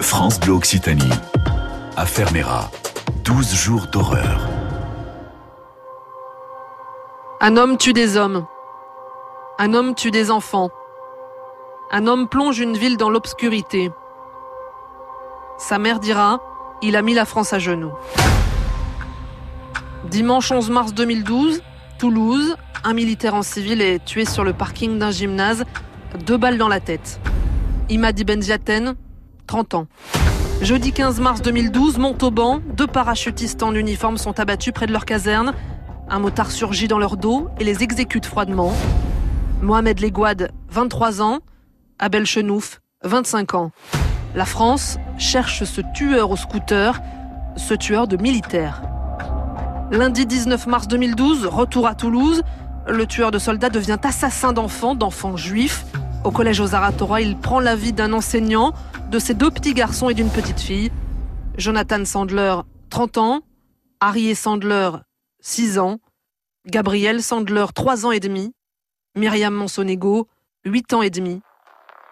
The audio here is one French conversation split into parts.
France Bleu Occitanie. Affaire Mera. 12 jours d'horreur. Un homme tue des hommes. Un homme tue des enfants. Un homme plonge une ville dans l'obscurité. Sa mère dira Il a mis la France à genoux. Dimanche 11 mars 2012, Toulouse, un militaire en civil est tué sur le parking d'un gymnase, deux balles dans la tête. Imadi Benziaten, 30 ans. Jeudi 15 mars 2012, Montauban, deux parachutistes en uniforme sont abattus près de leur caserne. Un motard surgit dans leur dos et les exécute froidement. Mohamed Leguad, 23 ans. Abel Chenouf, 25 ans. La France cherche ce tueur au scooter, ce tueur de militaires. Lundi 19 mars 2012, retour à Toulouse. Le tueur de soldats devient assassin d'enfants, d'enfants juifs. Au collège aux il prend la vie d'un enseignant, de ses deux petits garçons et d'une petite fille. Jonathan Sandler, 30 ans. Harry Sandler, 6 ans. Gabriel Sandler, 3 ans et demi. Myriam Monsonego, 8 ans et demi.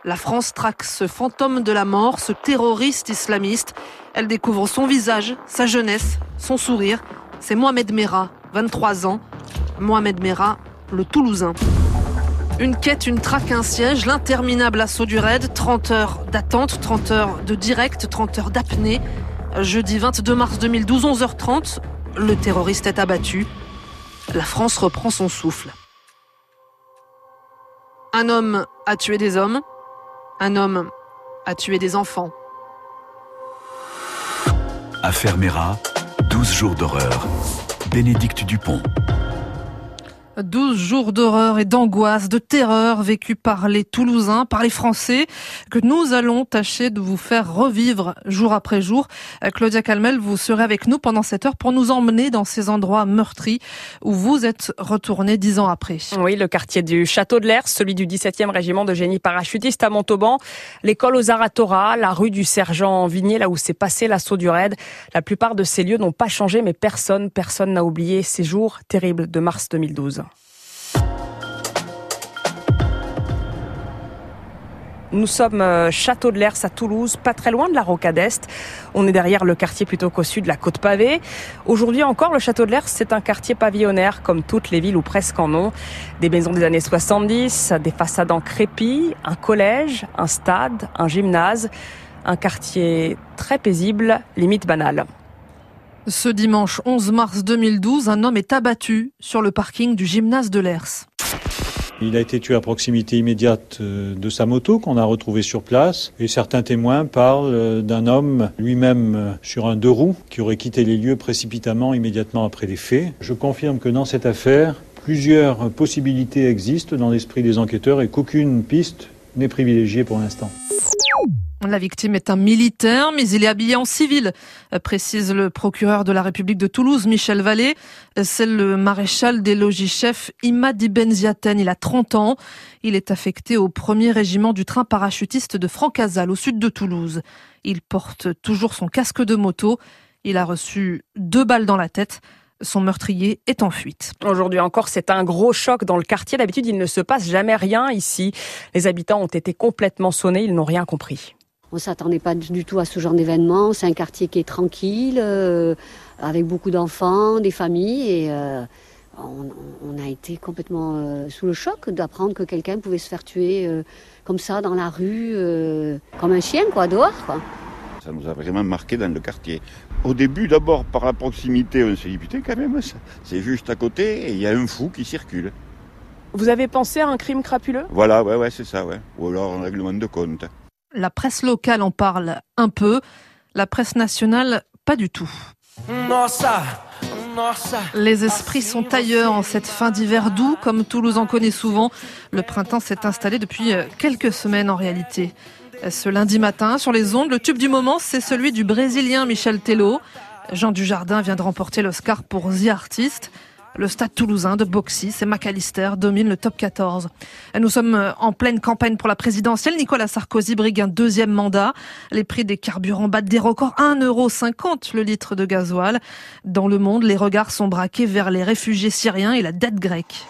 La France traque ce fantôme de la mort, ce terroriste islamiste. Elle découvre son visage, sa jeunesse, son sourire. C'est Mohamed Merah, 23 ans. Mohamed Merah, le Toulousain. Une quête, une traque, un siège, l'interminable assaut du raid, 30 heures d'attente, 30 heures de direct, 30 heures d'apnée. Jeudi 22 mars 2012, 11h30, le terroriste est abattu. La France reprend son souffle. Un homme a tué des hommes, un homme a tué des enfants. Affaire Mera, 12 jours d'horreur. Bénédicte Dupont. 12 jours d'horreur et d'angoisse, de terreur vécus par les Toulousains, par les Français, que nous allons tâcher de vous faire revivre jour après jour. Euh, Claudia Calmel, vous serez avec nous pendant cette heure pour nous emmener dans ces endroits meurtris où vous êtes retourné dix ans après. Oui, le quartier du Château de l'Air, celui du 17e régiment de génie parachutiste à Montauban, l'école aux Aratora, la rue du Sergent Vignier, là où s'est passé l'assaut du raid. La plupart de ces lieux n'ont pas changé, mais personne, personne n'a oublié ces jours terribles de mars 2012. Nous sommes euh, Château de l'Ers à Toulouse, pas très loin de la Rocade Est. On est derrière le quartier plutôt qu'au sud la côte pavée. Aujourd'hui encore, le Château de l'Ers, c'est un quartier pavillonnaire comme toutes les villes ou presque en ont. Des maisons des années 70, des façades en crépi, un collège, un stade, un gymnase. Un quartier très paisible, limite banal. Ce dimanche 11 mars 2012, un homme est abattu sur le parking du gymnase de l'Ers. Il a été tué à proximité immédiate euh, de sa moto qu'on a retrouvé sur place et certains témoins parlent euh, d'un homme lui-même euh, sur un deux roues qui aurait quitté les lieux précipitamment immédiatement après les faits. Je confirme que dans cette affaire, plusieurs possibilités existent dans l'esprit des enquêteurs et qu'aucune piste n'est privilégiée pour l'instant. La victime est un militaire, mais il est habillé en civil, précise le procureur de la République de Toulouse, Michel Vallée. C'est le maréchal des logis-chefs Imadi Benziaten. Il a 30 ans. Il est affecté au premier régiment du train parachutiste de Francazal, au sud de Toulouse. Il porte toujours son casque de moto. Il a reçu deux balles dans la tête. Son meurtrier est en fuite. Aujourd'hui encore, c'est un gros choc dans le quartier. D'habitude, il ne se passe jamais rien ici. Les habitants ont été complètement sonnés, ils n'ont rien compris. On s'attendait pas du tout à ce genre d'événement. C'est un quartier qui est tranquille, euh, avec beaucoup d'enfants, des familles, et euh, on, on, a été complètement euh, sous le choc d'apprendre que quelqu'un pouvait se faire tuer euh, comme ça dans la rue, euh, comme un chien, quoi, dehors. Quoi. Ça nous a vraiment marqué dans le quartier. Au début, d'abord, par la proximité, on s'est dit, putain, quand même, c'est juste à côté, et il y a un fou qui circule. Vous avez pensé à un crime crapuleux? Voilà, ouais, ouais, c'est ça, ouais. Ou alors un règlement de compte. La presse locale en parle un peu, la presse nationale pas du tout. Les esprits sont ailleurs en cette fin d'hiver doux, comme Toulouse en connaît souvent. Le printemps s'est installé depuis quelques semaines en réalité. Ce lundi matin, sur les ondes, le tube du moment, c'est celui du Brésilien Michel Tello. Jean Dujardin vient de remporter l'Oscar pour The Artist. Le stade toulousain de Boxy, c'est McAllister, domine le top 14. Nous sommes en pleine campagne pour la présidentielle. Nicolas Sarkozy brigue un deuxième mandat. Les prix des carburants battent des records. 1,50€ le litre de gasoil. Dans le monde, les regards sont braqués vers les réfugiés syriens et la dette grecque.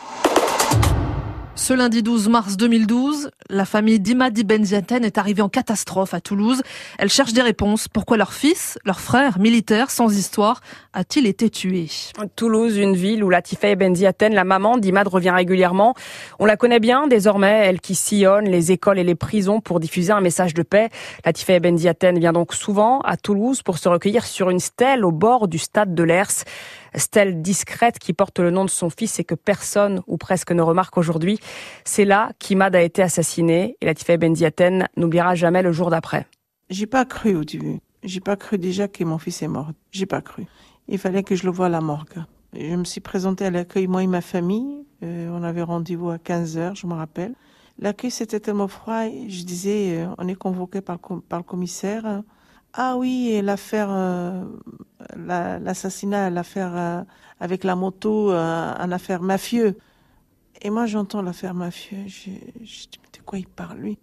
Ce lundi 12 mars 2012, la famille d'Imadi Benziaten est arrivée en catastrophe à Toulouse. Elle cherche des réponses. Pourquoi leur fils, leur frère, militaire, sans histoire, a-t-il été tué? Toulouse, une ville où Latifa Benziaten, la maman d'Imad, revient régulièrement. On la connaît bien désormais, elle qui sillonne les écoles et les prisons pour diffuser un message de paix. Latifa Benziaten vient donc souvent à Toulouse pour se recueillir sur une stèle au bord du stade de l'Ers stèle discrète qui porte le nom de son fils et que personne ou presque ne remarque aujourd'hui. C'est là qu'Imad a été assassiné et Latifa Benziaten n'oubliera jamais le jour d'après. J'ai pas cru au début. J'ai pas cru déjà que mon fils est mort. J'ai pas cru. Il fallait que je le voie à la morgue. Je me suis présentée à l'accueil, moi et ma famille. Euh, on avait rendez-vous à 15 heures, je me rappelle. L'accueil, c'était tellement froid. Je disais, euh, on est convoqué par le commissaire. Ah oui, l'affaire, euh, l'assassinat, l'affaire euh, avec la moto, euh, une affaire mafieux. Et moi, j'entends l'affaire mafieux. Je, je dis, de quoi il parle, lui?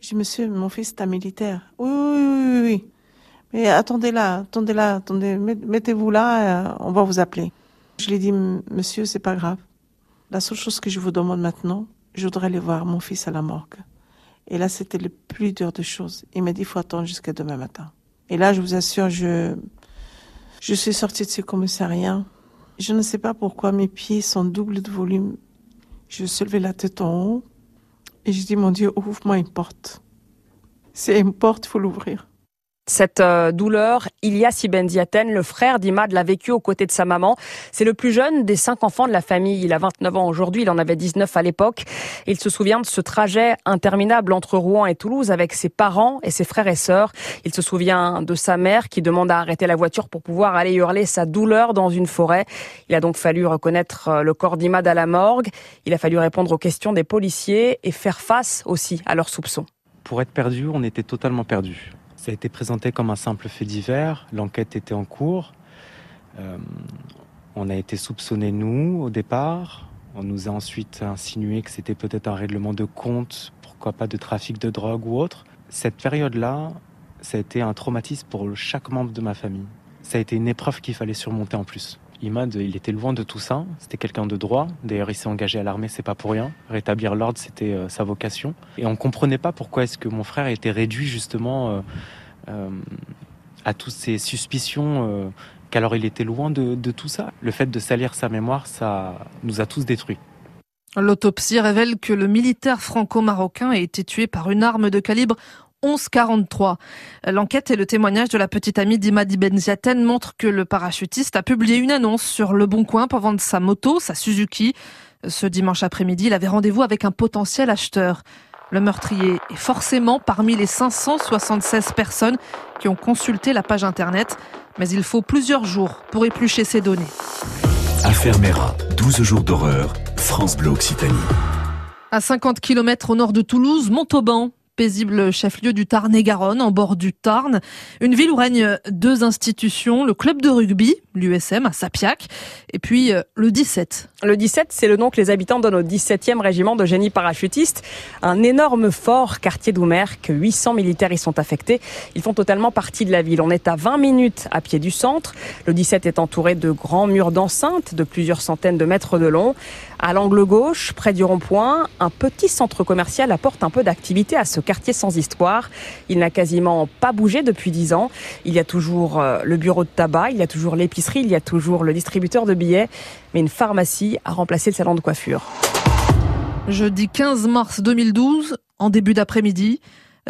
Je dis, monsieur, mon fils est un militaire. Oui, oui, oui, oui. Mais attendez là, attendez là, attendez, mettez-vous là, on va vous appeler. Je lui dit, monsieur, c'est pas grave. La seule chose que je vous demande maintenant, je voudrais aller voir mon fils à la morgue. Et là, c'était le plus dur de choses. Il m'a dit, il faut attendre jusqu'à demain matin. Et là, je vous assure, je, je suis sortie de ce commissariat. Je ne sais pas pourquoi mes pieds sont doubles de volume. Je soulevais la tête en haut et je dis, mon Dieu, ouvre-moi une porte. C'est une porte, il faut l'ouvrir. Cette euh, douleur, Ilyas Ibn Ziaten, le frère d'Imad, l'a vécu aux côtés de sa maman. C'est le plus jeune des cinq enfants de la famille. Il a 29 ans aujourd'hui, il en avait 19 à l'époque. Il se souvient de ce trajet interminable entre Rouen et Toulouse avec ses parents et ses frères et sœurs. Il se souvient de sa mère qui demande à arrêter la voiture pour pouvoir aller hurler sa douleur dans une forêt. Il a donc fallu reconnaître euh, le corps d'Imad à la morgue. Il a fallu répondre aux questions des policiers et faire face aussi à leurs soupçons. Pour être perdu, on était totalement perdu. Ça a été présenté comme un simple fait divers. L'enquête était en cours. Euh, on a été soupçonné, nous, au départ. On nous a ensuite insinué que c'était peut-être un règlement de compte, pourquoi pas de trafic de drogue ou autre. Cette période-là, ça a été un traumatisme pour chaque membre de ma famille. Ça a été une épreuve qu'il fallait surmonter en plus. Imad, il était loin de tout ça. C'était quelqu'un de droit. D'ailleurs, il s'est engagé à l'armée, c'est pas pour rien. Rétablir l'ordre, c'était euh, sa vocation. Et on comprenait pas pourquoi est-ce que mon frère était réduit justement euh, euh, à toutes ces suspicions. qu'alors il était loin de, de tout ça. Le fait de salir sa mémoire, ça nous a tous détruits. L'autopsie révèle que le militaire franco-marocain a été tué par une arme de calibre 1143. L'enquête et le témoignage de la petite amie d'Imadi Benziaten montrent que le parachutiste a publié une annonce sur Le Bon Coin pour vendre sa moto, sa Suzuki. Ce dimanche après-midi, il avait rendez-vous avec un potentiel acheteur. Le meurtrier est forcément parmi les 576 personnes qui ont consulté la page internet, mais il faut plusieurs jours pour éplucher ces données. Affaire Mera, 12 jours d'horreur, France Bleu Occitanie. À 50 km au nord de Toulouse, Montauban, paisible chef-lieu du Tarn-et-Garonne, en bord du Tarn. Une ville où règnent deux institutions, le club de rugby, l'USM à Sapiac, et puis euh, le 17. Le 17, c'est le nom que les habitants donnent au 17e régiment de génie parachutiste. Un énorme fort quartier que 800 militaires y sont affectés. Ils font totalement partie de la ville. On est à 20 minutes à pied du centre. Le 17 est entouré de grands murs d'enceinte de plusieurs centaines de mètres de long. À l'angle gauche, près du rond-point, un petit centre commercial apporte un peu d'activité à ce quartier sans histoire. Il n'a quasiment pas bougé depuis dix ans. Il y a toujours euh, le bureau de tabac, il y a toujours l'épicerie, il y a toujours le distributeur de billets, mais une pharmacie a remplacé le salon de coiffure. Jeudi 15 mars 2012, en début d'après-midi,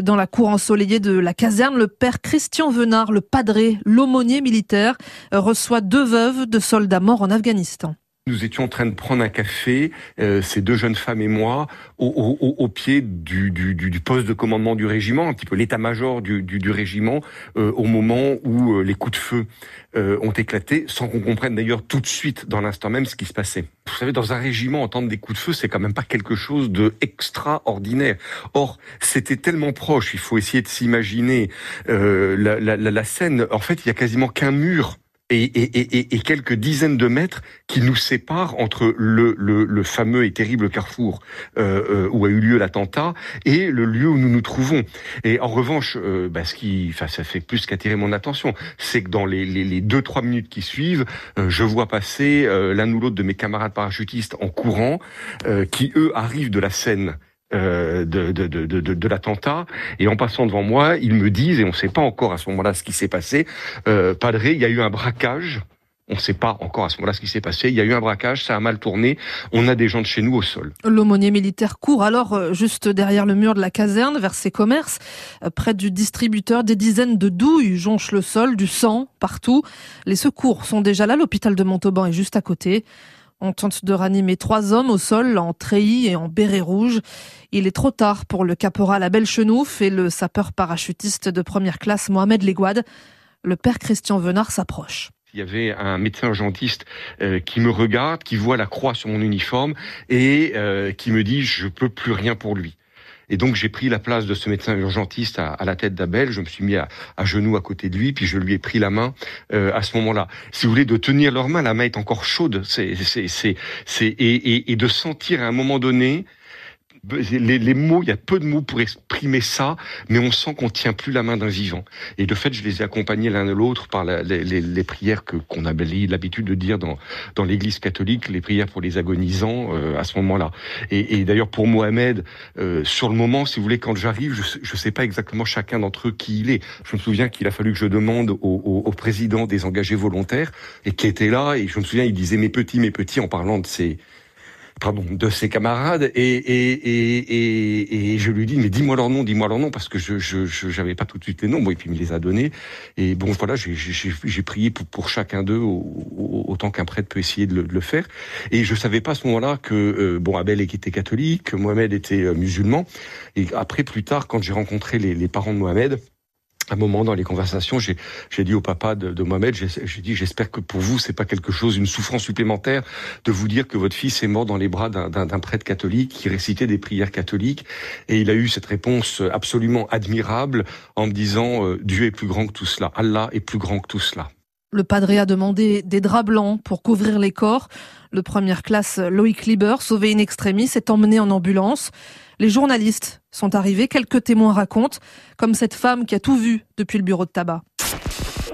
dans la cour ensoleillée de la caserne, le père Christian Venard, le padré, l'aumônier militaire, reçoit deux veuves de soldats morts en Afghanistan. Nous étions en train de prendre un café, euh, ces deux jeunes femmes et moi, au, au, au pied du, du, du, poste de commandement du régiment, un petit peu l'état-major du, du, régiment, euh, au moment où euh, les coups de feu ont éclaté, sans qu'on comprenne d'ailleurs tout de suite, dans l'instant même, ce qui se passait. Vous savez, dans un régiment, entendre des coups de feu, c'est quand même pas quelque chose de extraordinaire. Or, c'était tellement proche, il faut essayer de s'imaginer la, la, la scène. En fait, il y a quasiment qu'un mur et, et, et, et, quelques dizaines de mètres qui nous séparent entre le, le, le fameux et terrible carrefour euh, euh, où a eu lieu l'attentat et le lieu où nous nous trouvons. Et en revanche, euh, bah, ce qui, enfin, ça fait plus qu'attirer mon attention, c'est que dans les, les, les, deux trois minutes qui suivent, euh, je vois passer euh, l'un ou l'autre de mes camarades parachutistes en courant, qui eux arrivent de la scène euh, de, de, de, de, l'attentat. Et en passant devant moi, ils me disent, et on ne sait pas encore à ce moment-là ce qui s'est passé, euh, Padré, il y a eu un braquage. On ne sait pas encore à ce moment-là ce qui s'est passé. Il y a eu un braquage, ça a mal tourné. On a des gens de chez nous au sol. L'aumônier militaire court alors euh, juste derrière le mur de la caserne, vers ses commerces, euh, près du distributeur. Des dizaines de douilles jonchent le sol, du sang partout. Les secours sont déjà là. L'hôpital de Montauban est juste à côté. On tente de ranimer trois hommes au sol en treillis et en béret rouge. Il est trop tard pour le caporal Abel Chenouf et le sapeur parachutiste de première classe Mohamed Leguad. Le père Christian Venard s'approche. Il y avait un médecin urgentiste euh, qui me regarde, qui voit la croix sur mon uniforme et euh, qui me dit je peux plus rien pour lui. Et donc j'ai pris la place de ce médecin urgentiste à, à la tête d'Abel. Je me suis mis à, à, genoux à côté de lui, puis je lui ai pris la main euh, à ce moment-là. Si vous voulez, de tenir leur main, la main est encore chaude. C'est, c'est, c'est, et, et, et de sentir à un moment donné les, mots, il y a peu de mots pour exprimer ça, mais on sent qu'on tient plus la main d'un vivant. Et de fait, je les ai accompagnés l'un de l'autre par les, prières que qu'on a l'habitude de dire dans dans l'Église catholique, les prières pour les agonisants euh, à ce moment-là. Et, et d'ailleurs pour Mohamed, euh, sur le moment, si vous voulez, quand j'arrive, je je sais pas exactement chacun d'entre eux qui il est. Je me souviens qu'il a fallu que je demande au, au, président des engagés volontaires et qui était là. Et je me souviens, il disait mes petits, mes petits en parlant de ses pardon, de ses camarades et, et, et, et, je lui dis mais dis-moi leur nom, dis-moi leur nom parce que je je j'avais pas tout de suite les noms, bon, et puis il me les a donnés. Et bon voilà j'ai prié pour, pour chacun d'eux autant qu'un prêtre peut essayer de le, de le, faire. Et je savais pas à ce moment-là que euh, bon Abel était catholique, que Mohamed était euh, musulman. Et après plus tard quand j'ai rencontré les, les parents de Mohamed un moment dans les conversations, j'ai dit au papa de, de Mohamed, j'ai dit j'espère que pour vous c'est pas quelque chose, une souffrance supplémentaire de vous dire que votre fils est mort dans les bras d'un prêtre catholique qui récitait des prières catholiques. Et il a eu cette réponse absolument admirable en me disant euh, Dieu est plus grand que tout cela, Allah est plus grand que tout cela. Le padré a demandé des draps blancs pour couvrir les corps. Le première classe Loïc Lieber, sauvé in extremis, est emmené en ambulance. Les journalistes sont arrivés, quelques témoins racontent, comme cette femme qui a tout vu depuis le bureau de tabac.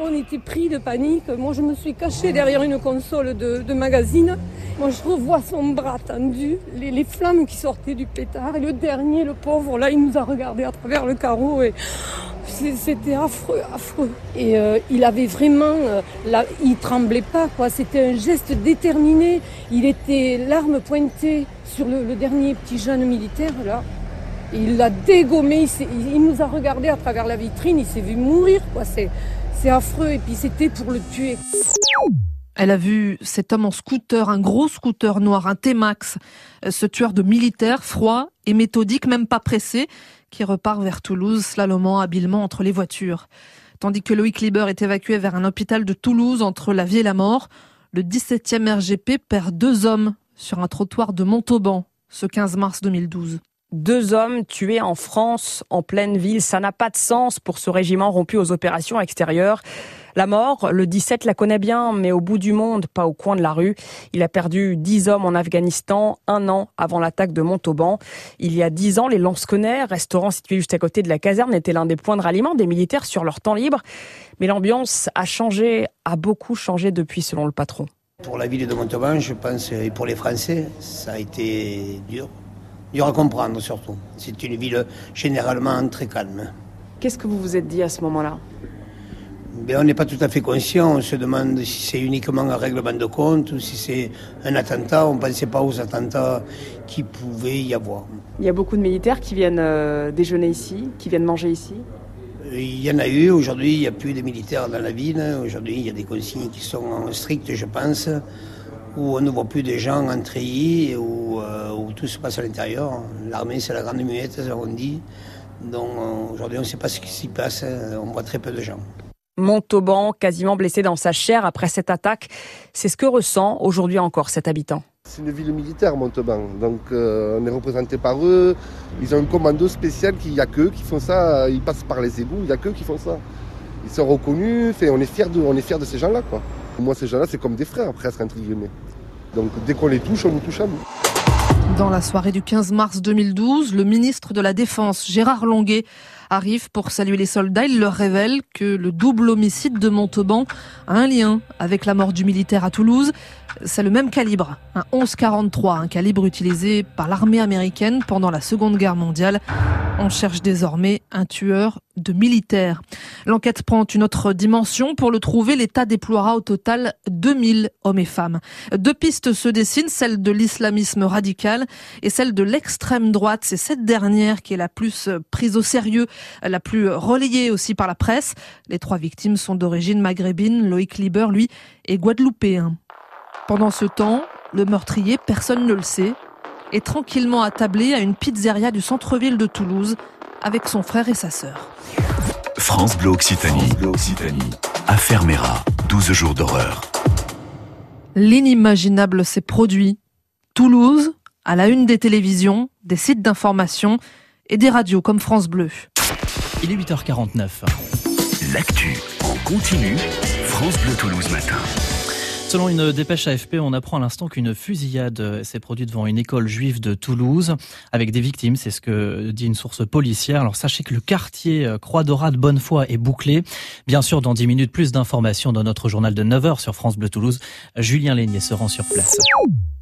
On était pris de panique. Moi, je me suis cachée derrière une console de, magazine. Moi, je revois son bras tendu, les, les, flammes qui sortaient du pétard. Et le dernier, le pauvre, là, il nous a regardé à travers le carreau. Et c'était affreux, affreux. Et euh, il avait vraiment, euh, là, il tremblait pas, quoi. C'était un geste déterminé. Il était l'arme pointée sur le, le, dernier petit jeune militaire, là. Il l'a dégommé. Il, nous a regardé à travers la vitrine. Il s'est vu mourir, quoi. C'est, affreux. Et puis c'était pour le tuer. Elle a vu cet homme en scooter, un gros scooter noir, un T-Max, ce tueur de militaires, froid et méthodique, même pas pressé, qui repart vers Toulouse, slalomant habilement entre les voitures. Tandis que Loïc Lieber est évacué vers un hôpital de Toulouse entre la vie et la mort, le 17e RGP perd deux hommes sur un trottoir de Montauban ce 15 mars 2012. Deux hommes tués en France, en pleine ville, ça n'a pas de sens pour ce régiment rompu aux opérations extérieures. La mort, le 17 la connaît bien, mais au bout du monde, pas au coin de la rue. Il a perdu dix hommes en Afghanistan, un an avant l'attaque de Montauban. Il y a dix ans, les Lansquenets, restaurant situé juste à côté de la caserne, étaient l'un des points de ralliement des militaires sur leur temps libre. Mais l'ambiance a changé, a beaucoup changé depuis, selon le patron. Pour la ville de Montauban, je pense, et pour les Français, ça a été dur. Dur à comprendre surtout. C'est une ville généralement très calme. Qu'est-ce que vous vous êtes dit à ce moment-là? Ben, on n'est pas tout à fait conscient. On se demande si c'est uniquement un règlement de compte ou si c'est un attentat. On ne pensait pas aux attentats qui pouvaient y avoir. Il y a beaucoup de militaires qui viennent euh, déjeuner ici, qui viennent manger ici Il y en a eu. Aujourd'hui, il n'y a plus de militaires dans la ville. Aujourd'hui, il y a des consignes qui sont strictes, je pense, où on ne voit plus des gens en treillis, où, euh, où tout se passe à l'intérieur. L'armée, c'est la grande muette, on dit. Donc aujourd'hui, on ne sait pas ce qui s'y passe. On voit très peu de gens. Montauban, quasiment blessé dans sa chair après cette attaque. C'est ce que ressent aujourd'hui encore cet habitant. C'est une ville militaire, Montauban. Donc euh, on est représenté par eux. Ils ont un commando spécial qui n'y a qu'eux qui font ça. Ils passent par les égouts, il n'y a qu'eux qui font ça. Ils sont reconnus. Fait, on est fiers de, on est de ces gens-là. Moi, ces gens-là, c'est comme des frères, presque, entre guillemets. Donc, dès qu'on les touche, on nous touche à nous. Dans la soirée du 15 mars 2012, le ministre de la Défense, Gérard Longuet, arrive pour saluer les soldats. Il leur révèle que le double homicide de Montauban a un lien avec la mort du militaire à Toulouse. C'est le même calibre, un 11-43, un calibre utilisé par l'armée américaine pendant la Seconde Guerre mondiale. On cherche désormais un tueur de militaires. L'enquête prend une autre dimension. Pour le trouver, l'État déploiera au total 2000 hommes et femmes. Deux pistes se dessinent, celle de l'islamisme radical et celle de l'extrême droite. C'est cette dernière qui est la plus prise au sérieux, la plus relayée aussi par la presse. Les trois victimes sont d'origine maghrébine. Loïc Liber, lui, est guadeloupéen. Pendant ce temps, le meurtrier, personne ne le sait, est tranquillement attablé à une pizzeria du centre-ville de Toulouse avec son frère et sa sœur. France Bleu Occitanie. Affaire Mera, 12 jours d'horreur. L'inimaginable s'est produit. Toulouse, à la une des télévisions, des sites d'information et des radios comme France Bleu. Il est 8h49. L'actu en continu, France Bleu Toulouse matin. Selon une dépêche AFP, on apprend à l'instant qu'une fusillade s'est produite devant une école juive de Toulouse avec des victimes, c'est ce que dit une source policière. Alors sachez que le quartier Croix d'Orade Bonnefoy est bouclé. Bien sûr, dans 10 minutes, plus d'informations dans notre journal de 9h sur France Bleu Toulouse. Julien Lénier se rend sur place.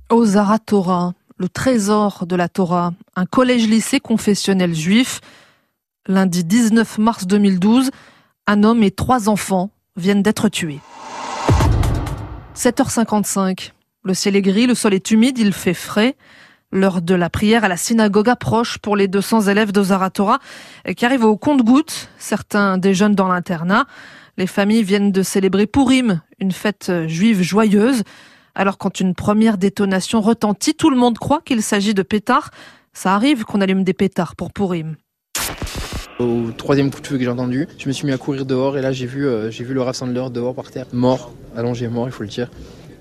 Au Torah, le trésor de la Torah, un collège-lycée confessionnel juif. Lundi 19 mars 2012, un homme et trois enfants viennent d'être tués. 7h55. Le ciel est gris, le sol est humide, il fait frais. L'heure de la prière à la synagogue approche pour les 200 élèves de Zaratora qui arrivent au compte-gouttes, certains des jeunes dans l'internat. Les familles viennent de célébrer Purim, une fête juive joyeuse. Alors quand une première détonation retentit, tout le monde croit qu'il s'agit de pétards. Ça arrive qu'on allume des pétards pour Purim. Au troisième coup de feu que j'ai entendu, je me suis mis à courir dehors et là j'ai vu, euh, le rassembleur dehors par terre, mort, allongé mort il faut le dire,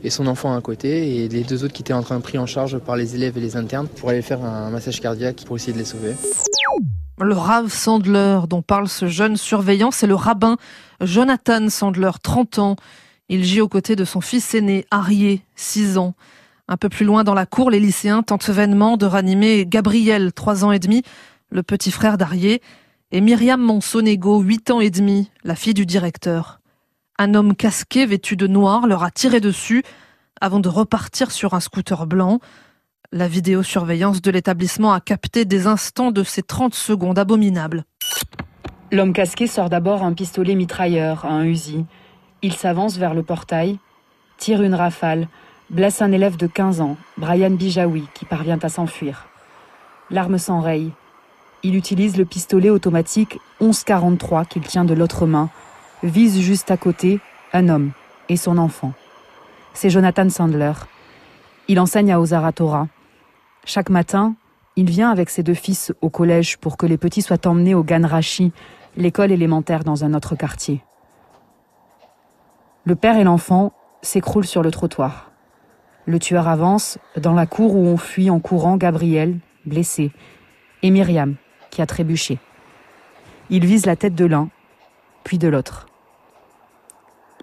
et son enfant à côté et les deux autres qui étaient en train de pris en charge par les élèves et les internes pour aller faire un massage cardiaque pour essayer de les sauver. Le Rav Sandler dont parle ce jeune surveillant, c'est le rabbin Jonathan Sandler, 30 ans. Il gît aux côtés de son fils aîné, Arié, 6 ans. Un peu plus loin dans la cour, les lycéens tentent vainement de ranimer Gabriel, 3 ans et demi, le petit frère d'Arié et Myriam Monsonego, 8 ans et demi, la fille du directeur. Un homme casqué, vêtu de noir, leur a tiré dessus avant de repartir sur un scooter blanc. La vidéosurveillance de l'établissement a capté des instants de ces 30 secondes abominables. L'homme casqué sort d'abord un pistolet mitrailleur, un Uzi. Il s'avance vers le portail, tire une rafale, blesse un élève de 15 ans, Brian Bijawi, qui parvient à s'enfuir. L'arme s'enraye. Il utilise le pistolet automatique 1143 qu'il tient de l'autre main, vise juste à côté un homme et son enfant. C'est Jonathan Sandler. Il enseigne à Ozara Torah. Chaque matin, il vient avec ses deux fils au collège pour que les petits soient emmenés au Gan Rashi, l'école élémentaire dans un autre quartier. Le père et l'enfant s'écroulent sur le trottoir. Le tueur avance dans la cour où on fuit en courant Gabriel, blessé, et Myriam, qui a trébuché. Il vise la tête de l'un, puis de l'autre.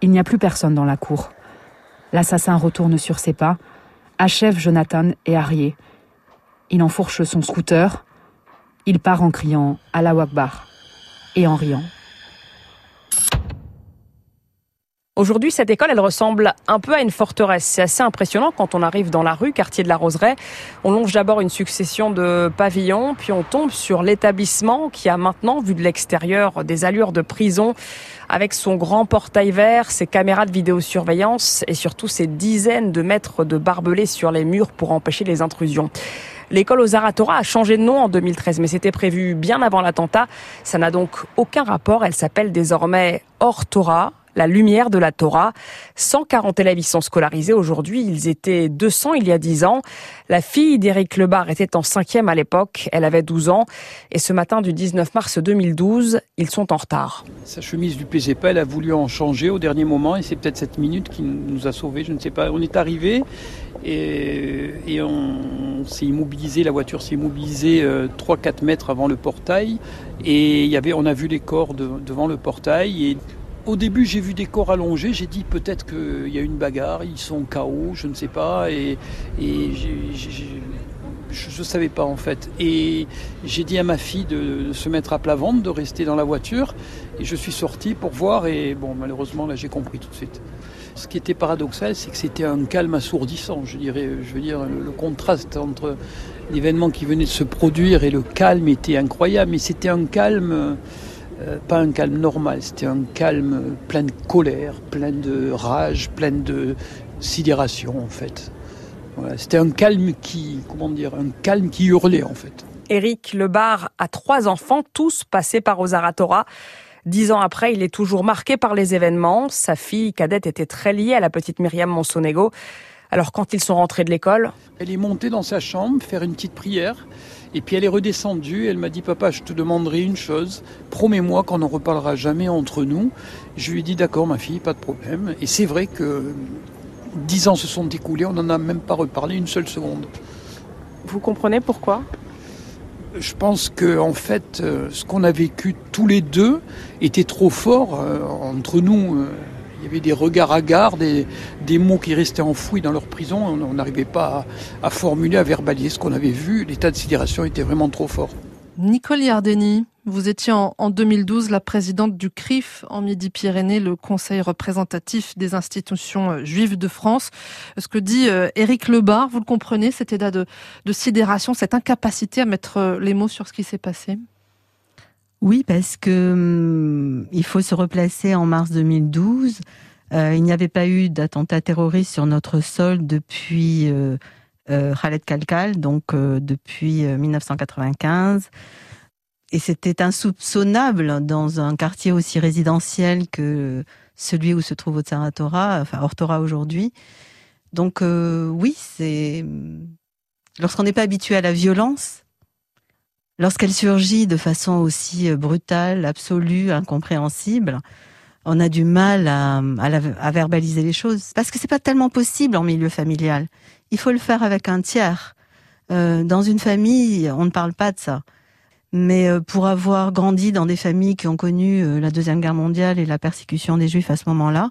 Il n'y a plus personne dans la cour. L'assassin retourne sur ses pas, achève Jonathan et Arié. Il enfourche son scooter. Il part en criant Allah Akbar et en riant. Aujourd'hui, cette école, elle ressemble un peu à une forteresse. C'est assez impressionnant quand on arrive dans la rue, quartier de la Roseraie. On longe d'abord une succession de pavillons, puis on tombe sur l'établissement qui a maintenant, vu de l'extérieur, des allures de prison, avec son grand portail vert, ses caméras de vidéosurveillance et surtout ses dizaines de mètres de barbelés sur les murs pour empêcher les intrusions. L'école aux Zaratora a changé de nom en 2013, mais c'était prévu bien avant l'attentat. Ça n'a donc aucun rapport. Elle s'appelle désormais Ortora la lumière de la Torah. 140 élèves y sont scolarisés aujourd'hui. Ils étaient 200 il y a 10 ans. La fille d'Éric Lebar était en cinquième à l'époque. Elle avait 12 ans. Et ce matin du 19 mars 2012, ils sont en retard. Sa chemise du PGP, elle a voulu en changer au dernier moment et c'est peut-être cette minute qui nous a sauvés. Je ne sais pas. On est arrivé et, on s'est immobilisé, la voiture s'est immobilisée 3-4 euh, mètres avant le portail et y avait, on a vu les corps devant le portail et Au début, j'ai vu des corps allongés. J'ai dit peut-être qu'il y a une bagarre, ils sont KO, je ne sais pas. Et, je ne savais pas en fait. Et j'ai dit à ma fille de, se mettre à plat ventre, de rester dans la voiture. Et je suis sorti pour voir. Et bon, malheureusement, là, j'ai compris tout de suite. Ce qui était paradoxal, c'est que c'était un calme assourdissant. Je dirais, je veux dire, le, contraste entre l'événement qui venait de se produire et le calme était incroyable. Mais c'était un calme. Euh, pas un calme normal, c'était un calme plein de colère, plein de rage, plein de sidération en fait c'était un calme qui, comment dire, un calme qui hurlait en fait. Éric Lebar a trois enfants, tous passés par Ozaratora. Dix ans après, il est toujours marqué par les événements. Sa fille cadette était très liée à la petite Myriam Monsonego. Alors quand ils sont rentrés de l'école? Elle est montée dans sa chambre faire une petite prière. Et puis elle est redescendue, elle m'a dit Papa, je te demanderai une chose, promets-moi qu'on n'en reparlera jamais entre nous. Je lui ai dit D'accord, ma fille, pas de problème. Et c'est vrai que dix ans se sont écoulés, on n'en a même pas reparlé une seule seconde. Vous comprenez pourquoi? Je pense que en fait, euh, ce qu'on a vécu tous les deux était trop fort euh, entre nous. Euh, il y avait des regards hagards, des, des mots qui restaient enfouis dans leur prison. On n'arrivait pas à, formuler, à verbaliser ce qu'on avait vu. L'état de sidération était vraiment trop fort. Nicole Yardeni, vous étiez en, 2012 la présidente du CRIF en Midi-Pyrénées, le Conseil représentatif des institutions euh, juives de France. Ce que dit euh, Éric Lebar, vous le comprenez, cet état de, sidération, cette incapacité à mettre euh, les mots sur ce qui s'est passé? Oui, parce que hum, il faut se replacer en mars 2012. il n'y avait pas eu d'attentat terroriste sur notre sol depuis euh, Khaled Kalkal, donc euh, depuis 1995. Euh, Et c'était insoupçonnable dans un quartier aussi résidentiel que celui où se trouve Otsaratora, enfin Ortora aujourd'hui. Donc oui, c'est lorsqu'on n'est pas habitué à la violence, lorsqu'elle surgit de façon aussi brutale, absolue, incompréhensible, on a du mal à, à, verbaliser les choses parce que c'est pas tellement possible en milieu familial il faut le faire avec un tiers. Euh, dans une famille, on ne parle pas de ça. Mais euh, pour avoir grandi dans des familles qui ont connu euh, la Deuxième Guerre mondiale et la persécution des Juifs à ce moment-là,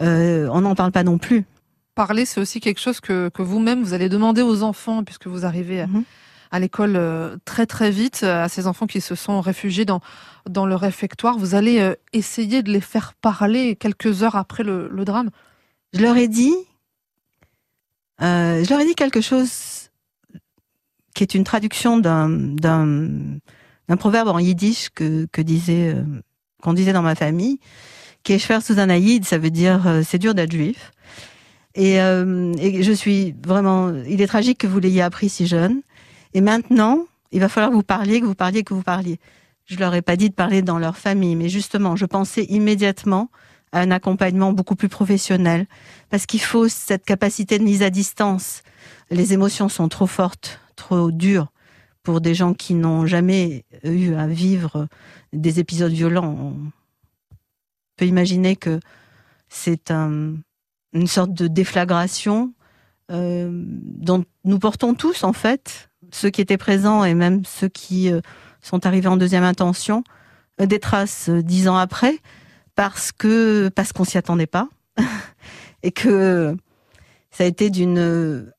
on n'en parle pas non plus. Parler, c'est aussi quelque chose que, vous-même, vous allez demander aux enfants, puisque vous arrivez mhm. À, l'école très très vite, à ces enfants qui se sont réfugiés dans, dans le réfectoire. Vous allez essayer de les faire parler quelques heures après le drame. Je leur ai dit euh, je leur ai dit quelque chose qui est une traduction d'un proverbe en yiddish que disait euh, qu'on disait dans ma famille, qui est Shver Aïd, ça veut dire euh, c'est dur d'être juif. Euh, et je suis vraiment, il est tragique que vous l'ayez appris si jeune. Et maintenant, il va falloir que vous parliez, que vous parliez, que vous parliez. Je leur ai pas dit de parler dans leur famille, mais justement, je pensais immédiatement un accompagnement beaucoup plus professionnel, parce qu'il faut cette capacité de mise à distance. Les émotions sont trop fortes, trop dures pour des gens qui n'ont jamais eu à vivre des épisodes violents. On peut imaginer que c'est une sorte de déflagration euh, dont nous portons tous, en fait, ceux qui étaient présents et même ceux qui euh, sont arrivés en deuxième intention, euh, des traces dix ans après parce que parce qu'on s'y attendait pas et que ça a été d'une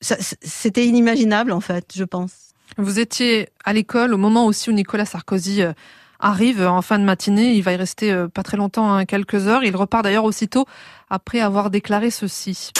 c'était inimaginable en fait, je pense. Vous étiez à l'école au moment aussi où Nicolas Sarkozy euh, arrive en fin de matinée. Il va y rester euh, pas très longtemps, hein, quelques heures. Il repart d'ailleurs aussitôt après avoir déclaré ceci.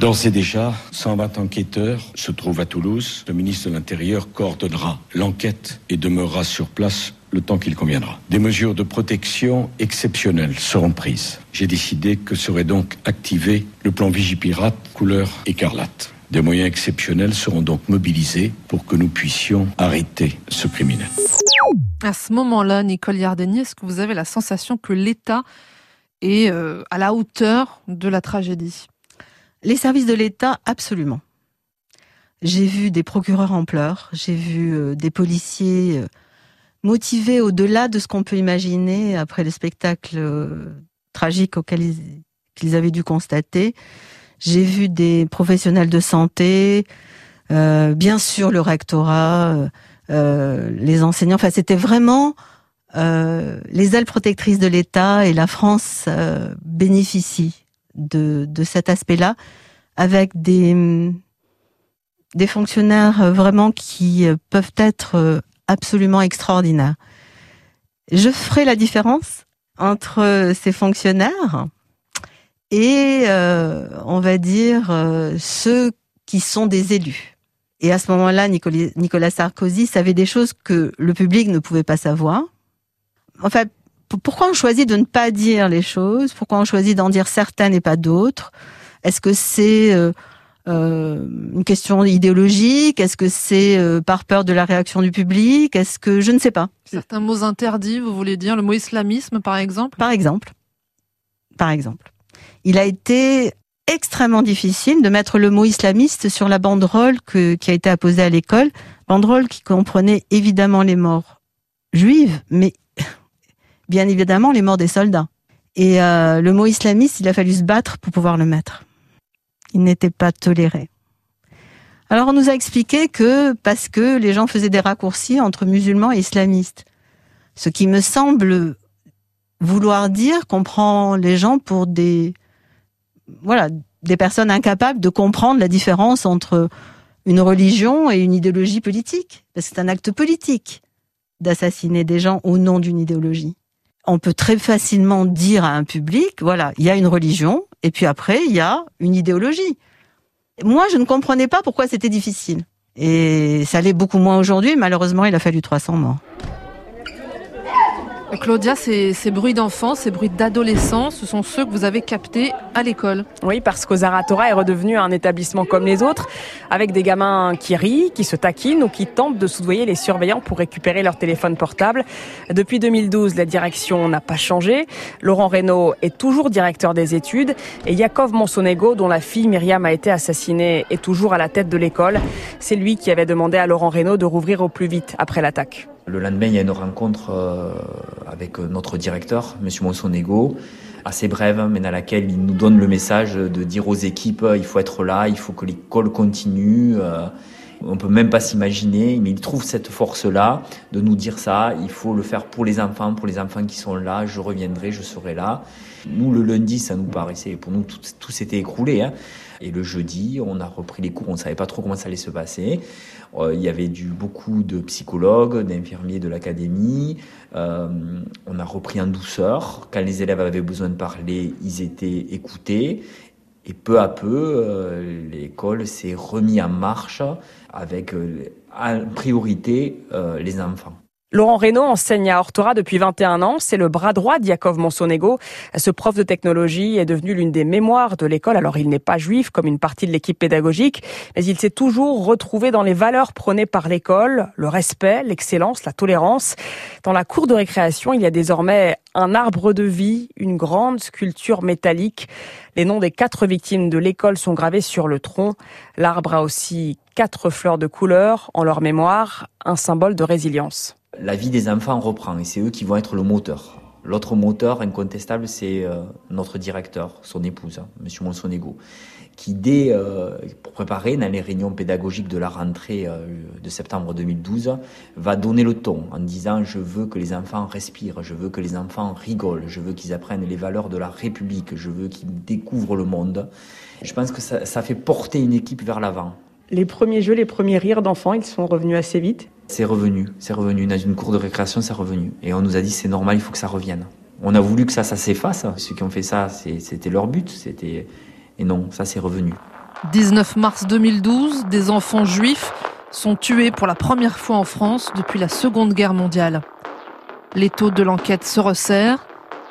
D'ores et déjà, 120 enquêteurs se trouvent à Toulouse. Le ministre de l'Intérieur coordonnera l'enquête et demeurera sur place le temps qu'il conviendra. Des mesures de protection exceptionnelles seront prises. J'ai décidé que serait donc activé le plan Vigipirate couleur écarlate. Des moyens exceptionnels seront donc mobilisés pour que nous puissions arrêter ce criminel. À ce moment-là, Nicole Yardeni, est-ce que vous avez la sensation que l'État est euh, à la hauteur de la tragédie? Les services de l'État, absolument. J'ai vu des procureurs en pleurs, j'ai vu euh, des policiers euh, motivés au-delà de ce qu'on peut imaginer après le spectacle euh, tragique auquel ils, avaient dû constater. J'ai vu des professionnels de santé, bien sûr le rectorat, les enseignants. Enfin, c'était vraiment les ailes protectrices de l'État et la France bénéficient de, de cet aspect-là avec des, des fonctionnaires vraiment qui peuvent être absolument extraordinaires. Je ferai la différence entre ces fonctionnaires et, euh, on va dire, euh, ceux qui sont des élus. Et à ce moment-là, Nicolas Sarkozy savait des choses que le public ne pouvait pas savoir. Enfin, pourquoi on choisit de ne pas dire les choses? Pourquoi on choisit d'en dire certaines et pas d'autres? Est-ce que c'est euh, euh, une question idéologique? Est-ce que c'est euh, par peur de la réaction du public? Est-ce que je ne sais pas. Certains mots interdits, vous voulez dire le mot islamisme, par exemple? Par exemple. Par exemple. Il a été extrêmement difficile de mettre le mot islamiste sur la banderole qui a été apposée à l'école, banderole qui comprenait évidemment les morts juives, mais bien évidemment les morts des soldats. Et euh, le mot islamiste, il a fallu se battre pour pouvoir le mettre. Il n'était pas toléré. Alors on nous a expliqué que parce que les gens faisaient des raccourcis entre musulmans et islamistes, ce qui me semble vouloir dire qu'on prend les gens pour des voilà des personnes incapables de comprendre la différence entre une religion et une idéologie politique, parce que c'est un acte politique d'assassiner des gens au nom d'une idéologie. On peut très facilement dire à un public, voilà, il y a une religion, et puis après, il y a une idéologie. Moi, je ne comprenais pas pourquoi c'était difficile. Et ça l'est beaucoup moins aujourd'hui. Malheureusement, il a fallu 300 morts. Claudia, ces, bruits d'enfants, ces bruits d'adolescents, ce sont ceux que vous avez captés à l'école. Oui, parce que Zaratora est redevenu un établissement comme les autres, avec des gamins qui rient, qui se taquinent ou qui tentent de soudoyer les surveillants pour récupérer leur téléphone portable. Depuis 2012, la direction n'a pas changé. Laurent Reynaud est toujours directeur des études et Yakov Monsonego, dont la fille Myriam a été assassinée, est toujours à la tête de l'école. C'est lui qui avait demandé à Laurent Reynaud de rouvrir au plus vite après l'attaque. Le lendemain, il y a une rencontre euh, avec euh, notre directeur, M. Monsonego, assez brève, mais dans laquelle il nous donne le message de dire aux équipes il faut être là, il faut que l'école continue. Euh, on peut même pas s'imaginer, mais il trouve cette force-là de nous dire ça. Il faut le faire pour les enfants, pour les enfants qui sont là. Je reviendrai, je serai là. Nous, le lundi, ça nous paraissait, pour nous, tout, tout s'était écroulé. Hein. Et le jeudi, on a repris les cours, on ne savait pas trop comment ça allait se passer. Euh, il y avait beaucoup de psychologues, d'infirmiers de l'académie. Euh, on a repris en douceur. Quand les élèves avaient besoin de parler, ils étaient écoutés. Et peu à peu, euh, l'école s'est remis en marche avec en priorité les enfants. Laurent Reynaud enseigne à Hortora depuis 21 ans. C'est le bras droit d'Iakov Monsonego. Ce prof de technologie est devenu l'une des mémoires de l'école. Alors, il n'est pas juif comme une partie de l'équipe pédagogique, mais il s'est toujours retrouvé dans les valeurs prônées par l'école, le respect, l'excellence, la tolérance. Dans la cour de récréation, il y a désormais un arbre de vie, une grande sculpture métallique. Les noms des quatre victimes de l'école sont gravés sur le tronc. L'arbre a aussi quatre fleurs de couleur en leur mémoire, un symbole de résilience la vie des enfants reprend et c'est eux qui vont être le moteur. L'autre moteur incontestable, c'est euh, notre directeur, son épouse, hein, Monsieur Monsonego, qui dès euh, pour préparer dans les réunions pédagogiques de la rentrée euh, de septembre 2012 va donner le ton en disant je veux que les enfants respirent, je veux que les enfants rigolent, je veux qu'ils apprennent les valeurs de la République, je veux qu'ils découvrent le monde. Je pense que ça, ça fait porter une équipe vers l'avant. Les premiers jeux, les premiers rires d'enfants, ils sont revenus assez vite c'est revenu, c'est revenu. Dans une cour de récréation, c'est revenu. Et on nous a dit c'est normal, il faut que ça revienne. On a voulu que ça, ça s'efface. Ceux qui ont fait ça, c'était leur but. C'était et non, ça c'est revenu. 19 mars 2012, des enfants juifs sont tués pour la première fois en France depuis la Seconde Guerre mondiale. Les taux de l'enquête se resserrent.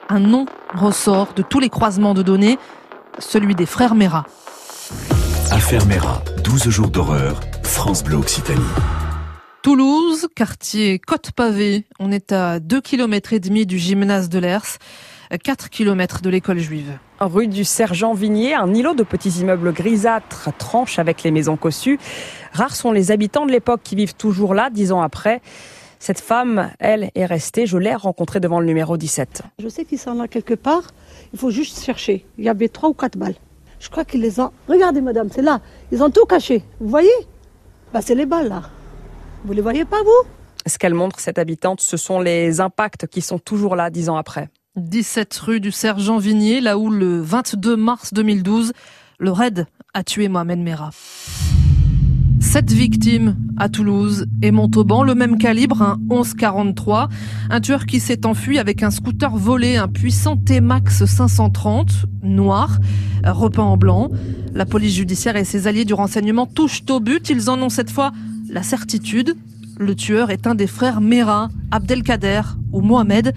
Un nom ressort de tous les croisements de données, celui des frères Mera. Affaire Mera, 12 jours d'horreur, France Bleu Occitanie. Toulouse, quartier Côte-Pavée. On est à 2 km et demi du gymnase de l'Ers, 4 km de l'école juive. Rue du Sergent Vignier, un îlot de petits immeubles grisâtres tranche avec les maisons cossues. Rares sont les habitants de l'époque qui vivent toujours là, dix ans après. Cette femme, elle, est restée. Je l'ai rencontrée devant le numéro 17. Je sais qu'ils sont là quelque part. Il faut juste chercher. Il y avait trois ou quatre balles. Je crois qu'ils les ont. Regardez, madame, c'est là. Ils ont tout caché. Vous voyez? Bah, C'est les balles, là. Vous les voyez pas, vous? Ce qu'elle montre, cette habitante, ce sont les impacts qui sont toujours là dix ans après. 17 rue du Sergent Vignier, là où le 22 mars 2012, le raid a tué Mohamed Merah. Sept victimes à Toulouse et Montauban, le même calibre, un 1143. Un tueur qui s'est enfui avec un scooter volé, un puissant T-Max 530, noir, repeint en blanc. La police judiciaire et ses alliés du renseignement touchent au but. Ils en ont cette fois la certitude. Le tueur est un des frères Mera, Abdelkader ou Mohamed.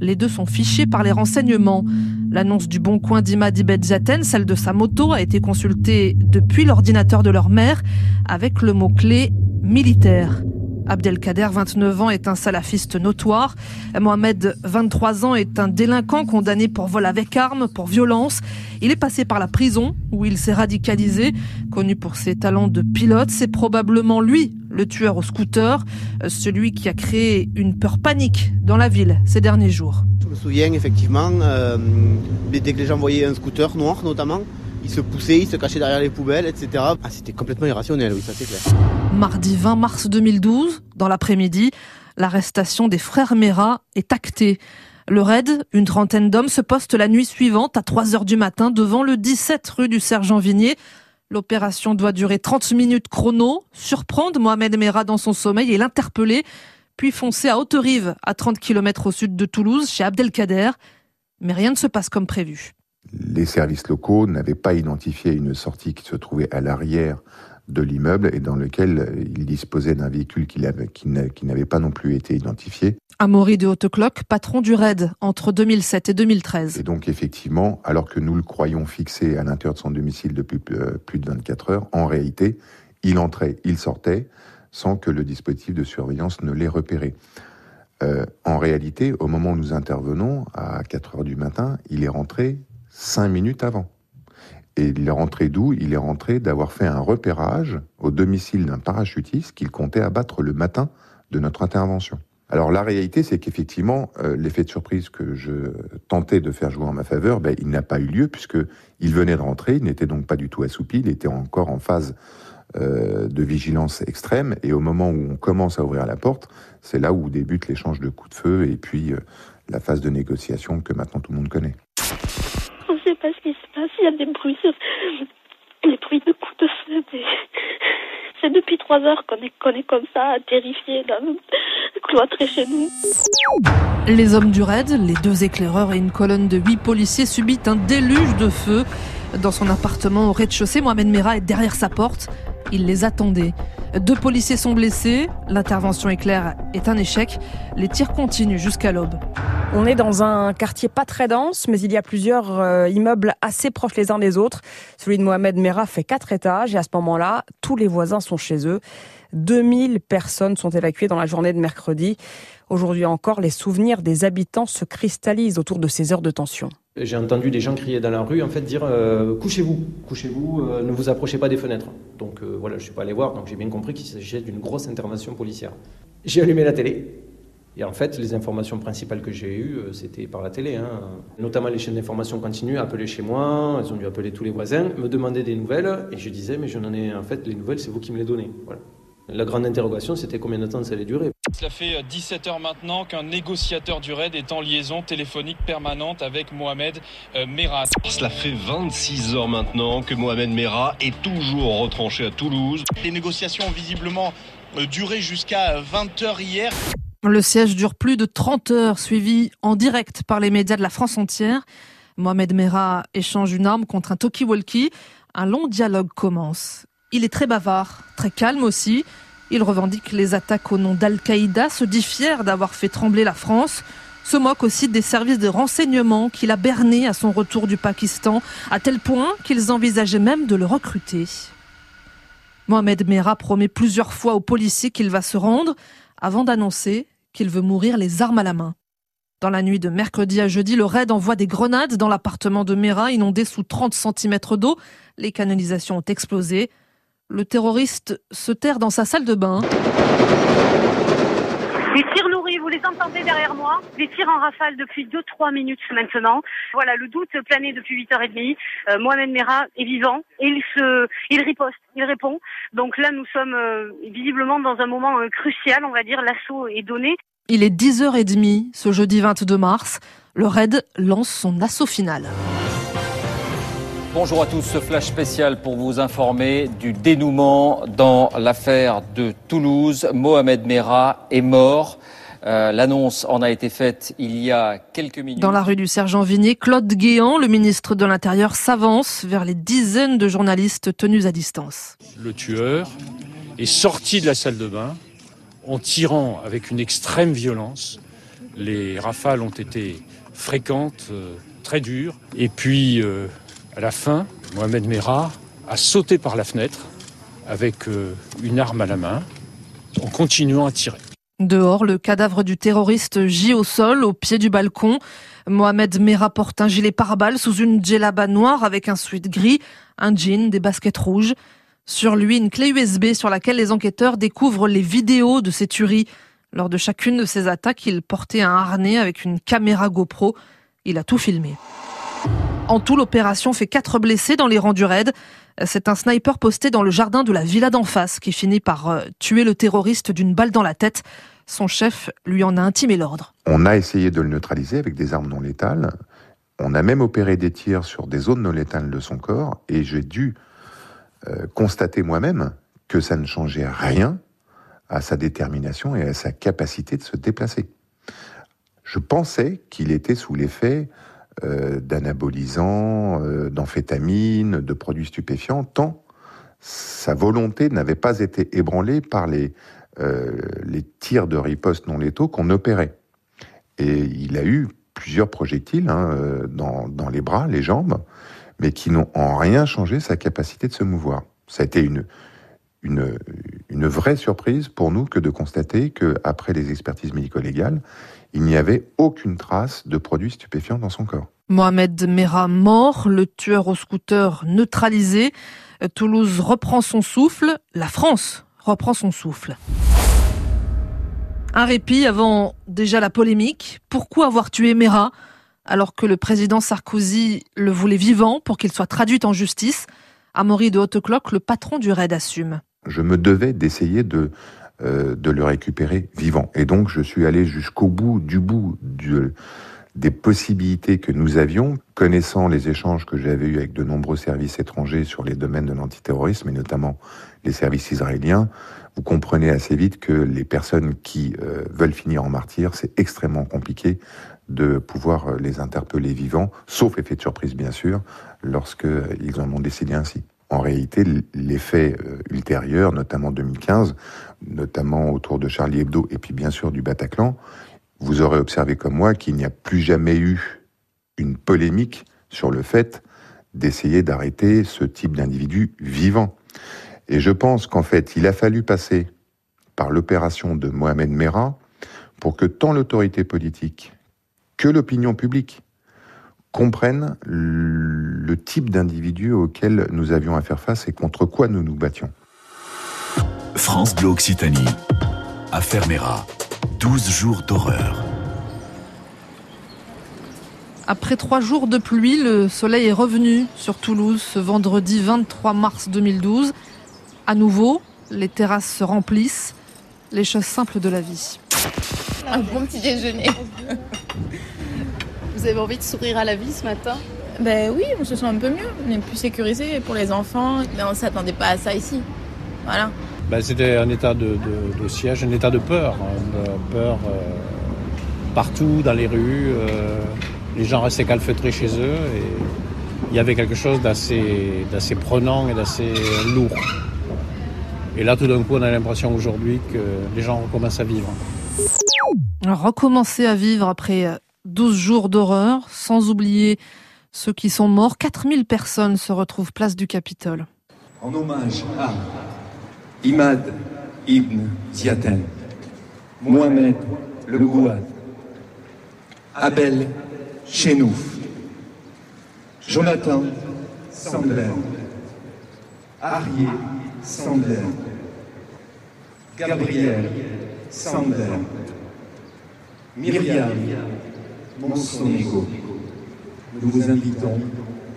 Les deux sont fichés par les renseignements. L'annonce du bon coin d'Imad Bedjaten, celle de sa moto, a été consultée depuis l'ordinateur de leur mère avec le mot-clé militaire. Abdelkader, 29 ans, est un salafiste notoire. Mohamed, 23 ans, est un délinquant condamné pour vol avec arme, pour violence. Il est passé par la prison, où il s'est radicalisé. Connu pour ses talents de pilote, c'est probablement lui, le tueur au scooter, celui qui a créé une peur panique dans la ville ces derniers jours. Je me souviens effectivement, euh, dès que les gens voyaient un scooter noir notamment, ils se poussaient, ils se cachaient derrière les poubelles, etc. Ah, c'était complètement irrationnel, oui, ça c'est clair. Mardi 20 mars 2012, dans l'après-midi, l'arrestation des frères Mera est actée. Le raid, une trentaine d'hommes, se poste la nuit suivante à 3 heures du matin devant le 17 rue du Sergent Vignier. L'opération doit durer 30 minutes chrono, surprendre Mohamed Mera dans son sommeil et l'interpeller, puis foncer à Haute-Rive, à 30 km au sud de Toulouse, chez Abdelkader. Mais rien ne se passe comme prévu. Les services locaux n'avaient pas identifié une sortie qui se trouvait à l'arrière de l'immeuble et dans lequel il disposait d'un véhicule qui n'avait pas non plus été identifié. Amaury de Hautecloque, patron du RAID entre 2007 et 2013. Et donc effectivement, alors que nous le croyons fixé à l'intérieur de son domicile depuis plus de 24 heures, en réalité, il entrait, il sortait sans que le dispositif de surveillance ne l'ait repéré. Euh, en réalité, au moment où nous intervenons, à 4 heures du matin, il est rentré cinq minutes avant. Et il est rentré d'où? Il est rentré d'avoir fait un repérage au domicile d'un parachutiste qu'il comptait abattre le matin de notre intervention. Alors la réalité, c'est qu'effectivement, euh, l'effet de surprise que je tentais de faire jouer en ma faveur, ben, il n'a pas eu lieu puisque il venait de rentrer, il n'était donc pas du tout assoupi, il était encore en phase euh, de vigilance extrême. Et au moment où on commence à ouvrir la porte, c'est là où débute l'échange de coups de feu et puis euh, la phase de négociation que maintenant tout le monde connaît. Pas ce qui se passe, il y a des bruits, les bruits de coups de feu. C'est depuis trois heures qu'on est, est comme ça, terrifiés, cloîtrés chez nous. Les hommes du raid, les deux éclaireurs et une colonne de huit policiers subissent un déluge de feu. Dans son appartement au rez-de-chaussée, Mohamed Mera est derrière sa porte. Il les attendait. Deux policiers sont blessés. L'intervention éclair est un échec. Les tirs continuent jusqu'à l'aube. On est dans un quartier pas très dense, mais il y a plusieurs euh, immeubles assez proches les uns des autres. Celui de Mohamed Merah fait quatre étages et à ce moment-là, tous les voisins sont chez eux. 2000 personnes sont évacuées dans la journée de mercredi. Aujourd'hui encore, les souvenirs des habitants se cristallisent autour de ces heures de tension. J'ai entendu des gens crier dans la rue, en fait, dire euh, couchez-vous, couchez-vous, euh, ne vous approchez pas des fenêtres. Donc voilà, je suis pas allé voir, donc j'ai bien compris qu'il s'agissait d'une grosse intervention policière. J'ai allumé la télé. Et en fait, les informations principales que j'ai eues, c'était par la télé. Hein. Notamment les chaînes d'information continuent, appeler chez moi, elles ont dû appeler tous les voisins, me demander des nouvelles, et je disais, mais je n'en ai, en fait, les nouvelles, c'est vous qui me les donnez. Voilà. La grande interrogation, c'était combien de temps ça allait durer. Cela fait 17 heures maintenant qu'un négociateur du RAID est en liaison téléphonique permanente avec Mohamed euh, Merah. Cela fait 26 heures maintenant que Mohamed Merah est toujours retranché à Toulouse. Les négociations ont visiblement euh, duré jusqu'à 20 heures hier. Le siège dure plus de 30 heures, suivi en direct par les médias de la France entière. Mohamed Merah échange une arme contre un talkie-walkie. Un long dialogue commence. Il est très bavard, très calme aussi. Il revendique les attaques au nom d'Al-Qaïda, se dit fier d'avoir fait trembler la France, se moque aussi des services de renseignement qu'il a berné à son retour du Pakistan, à tel point qu'ils envisageaient même de le recruter. Mohamed Merah promet plusieurs fois aux policiers qu'il va se rendre, avant d'annoncer qu'il veut mourir les armes à la main. Dans la nuit de mercredi à jeudi, le raid envoie des grenades dans l'appartement de Merah, inondé sous 30 cm d'eau. Les canalisations ont explosé. Le terroriste se terre dans sa salle de bain. Vous les entendez derrière moi. Des tirs en rafale depuis 2-3 minutes maintenant. Voilà, le doute planait depuis 8h30. Euh, Mohamed Merah est vivant et il se, il riposte, il répond. Donc là, nous sommes euh, visiblement dans un moment euh, crucial, on va dire. L'assaut est donné. Il est 10h30 ce jeudi 22 mars. Le RAID lance son assaut final. Bonjour à tous, ce flash spécial pour vous informer du dénouement dans l'affaire de Toulouse. Mohamed Merah est mort. Euh, L'annonce en a été faite il y a quelques minutes. Dans la rue du Sergent Vigné, Claude Guéant, le ministre de l'Intérieur, s'avance vers les dizaines de journalistes tenus à distance. Le tueur est sorti de la salle de bain en tirant avec une extrême violence. Les rafales ont été fréquentes, euh, très dures. Et puis, euh, à la fin, Mohamed Merah a sauté par la fenêtre avec euh, une arme à la main en continuant à tirer. Dehors, le cadavre du terroriste gît au sol, au pied du balcon. Mohamed Merah porte un gilet pare-balles sous une djellaba noire avec un sweat gris, un jean, des baskets rouges. Sur lui, une clé USB sur laquelle les enquêteurs découvrent les vidéos de ses tueries. Lors de chacune de ces attaques, il portait un harnais avec une caméra GoPro. Il a tout filmé. En tout, l'opération fait quatre blessés dans les rangs du raid. C'est un sniper posté dans le jardin de la villa d'en face qui finit par euh, tuer le terroriste d'une balle dans la tête. Son chef lui en a intimé l'ordre. On a essayé de le neutraliser avec des armes non létales. On a même opéré des tirs sur des zones non létales de son corps et j'ai dû euh, constater moi-même que ça ne changeait rien à sa détermination et à sa capacité de se déplacer. Je pensais qu'il était sous l'effet euh, d'anabolisants, euh, d'amphétamines, de produits stupéfiants, tant sa volonté n'avait pas été ébranlée par les, euh, les tirs de riposte non létaux qu'on opérait. Et il a eu plusieurs projectiles hein, euh, dans, dans les bras, les jambes, mais qui n'ont en rien changé sa capacité de se mouvoir. Ça a été une, une, une vraie surprise pour nous que de constater que après les expertises médico-légales, il n'y avait aucune trace de produits stupéfiants dans son corps. Mohamed Merah mort, le tueur au scooter neutralisé. Toulouse reprend son souffle, la France reprend son souffle. Un répit avant déjà la polémique. Pourquoi avoir tué Merah alors que le président Sarkozy le voulait vivant pour qu'il soit traduit en justice? Amaury de Hautecloque, le patron du RAID, assume. Je me devais d'essayer de, euh, de le récupérer vivant. Et donc je suis allé jusqu'au bout du bout du, des possibilités que nous avions, connaissant les échanges que j'avais eus avec de nombreux services étrangers sur les domaines de l'antiterrorisme, et notamment les services israéliens, vous comprenez assez vite que les personnes qui euh, veulent finir en martyrs, c'est extrêmement compliqué de pouvoir euh, les interpeller vivants, sauf effet de surprise bien sûr, lorsqu'ils en ont décidé ainsi. En réalité, euh, ultérieurs, notamment 2015, notamment autour de Charlie Hebdo et puis bien sûr du Bataclan, vous aurez observé comme moi qu'il n'y a plus jamais eu une polémique sur le fait d'essayer d'arrêter ce type d'individu vivant. Et je pense qu'en fait, il a fallu passer par l'opération de Mohamed Merah pour que tant l'autorité politique que l'opinion publique comprennent le type d'individu auquel nous avions à faire face et contre quoi nous nous battions. France Bleu Occitanie. Affaire Merah. 12 jours d'horreur. Après trois jours de pluie, le soleil est revenu sur Toulouse ce vendredi 23 mars 2012. À nouveau, les terrasses se remplissent, les choses simples de la vie. Un bon petit déjeuner. Vous avez envie de sourire à la vie ce matin? Ben oui, on se sent un peu mieux. On est plus sécurisé pour les enfants, mais on ne s'attendait pas à ça ici. Voilà. Ben, C'était un état de, de, de, siège, un état de peur. Hein, de peur euh, partout dans les rues. Euh, les gens restaient calfeutrés chez eux et il y avait quelque chose d'assez prenant et d'assez lourd. Et là, tout d'un coup, on a l'impression aujourd'hui que les gens recommencent à vivre. Recommencer à vivre après 12 jours d'horreur, sans oublier ceux qui sont morts. 4000 personnes se retrouvent place du Capitole. En hommage à Imad Ibn Ziaten, Mohamed Le Gouad, Abel Chenouf, Jonathan Sandler, Arié Sandler, Gabriel Sandler, Myriam Monsonego, nous vous invitons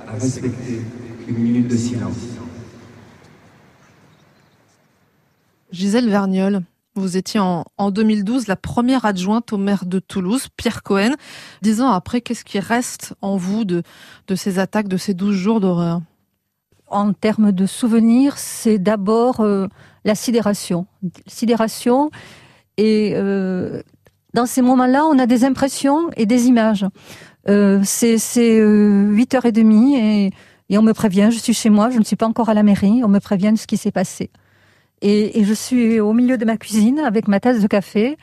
à respecter une minute de silence. Gisèle Vergnol, vous étiez en, en 2012 la première adjointe au maire de Toulouse, Pierre Cohen. Dix ans après, qu'est-ce qui reste en vous de, ces attaques, de ces douze jours d'horreur? En termes de souvenirs, c'est d'abord euh, la sidération. Sidération et euh, dans ces moments-là, on a des impressions et des images. Euh, c'est euh, 8h30 et, et on me prévient, je suis chez moi, je ne suis pas encore à la mairie, on me prévient de ce qui s'est passé. Et, je suis au milieu de ma cuisine avec ma tasse de café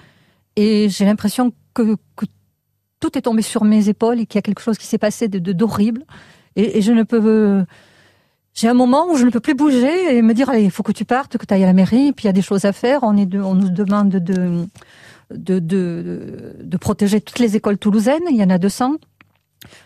et j'ai l'impression que, tout est tombé sur mes épaules et qu'il y a quelque chose qui s'est passé de d'horrible. Et, je ne peux... J'ai un moment où je ne peux plus bouger et me dire, allez, il faut que tu partes, que tu ailles à la mairie, et puis il y a des choses à faire, on, est on nous demande de, de, de, de, de protéger toutes les écoles toulousaines, il y en a 200.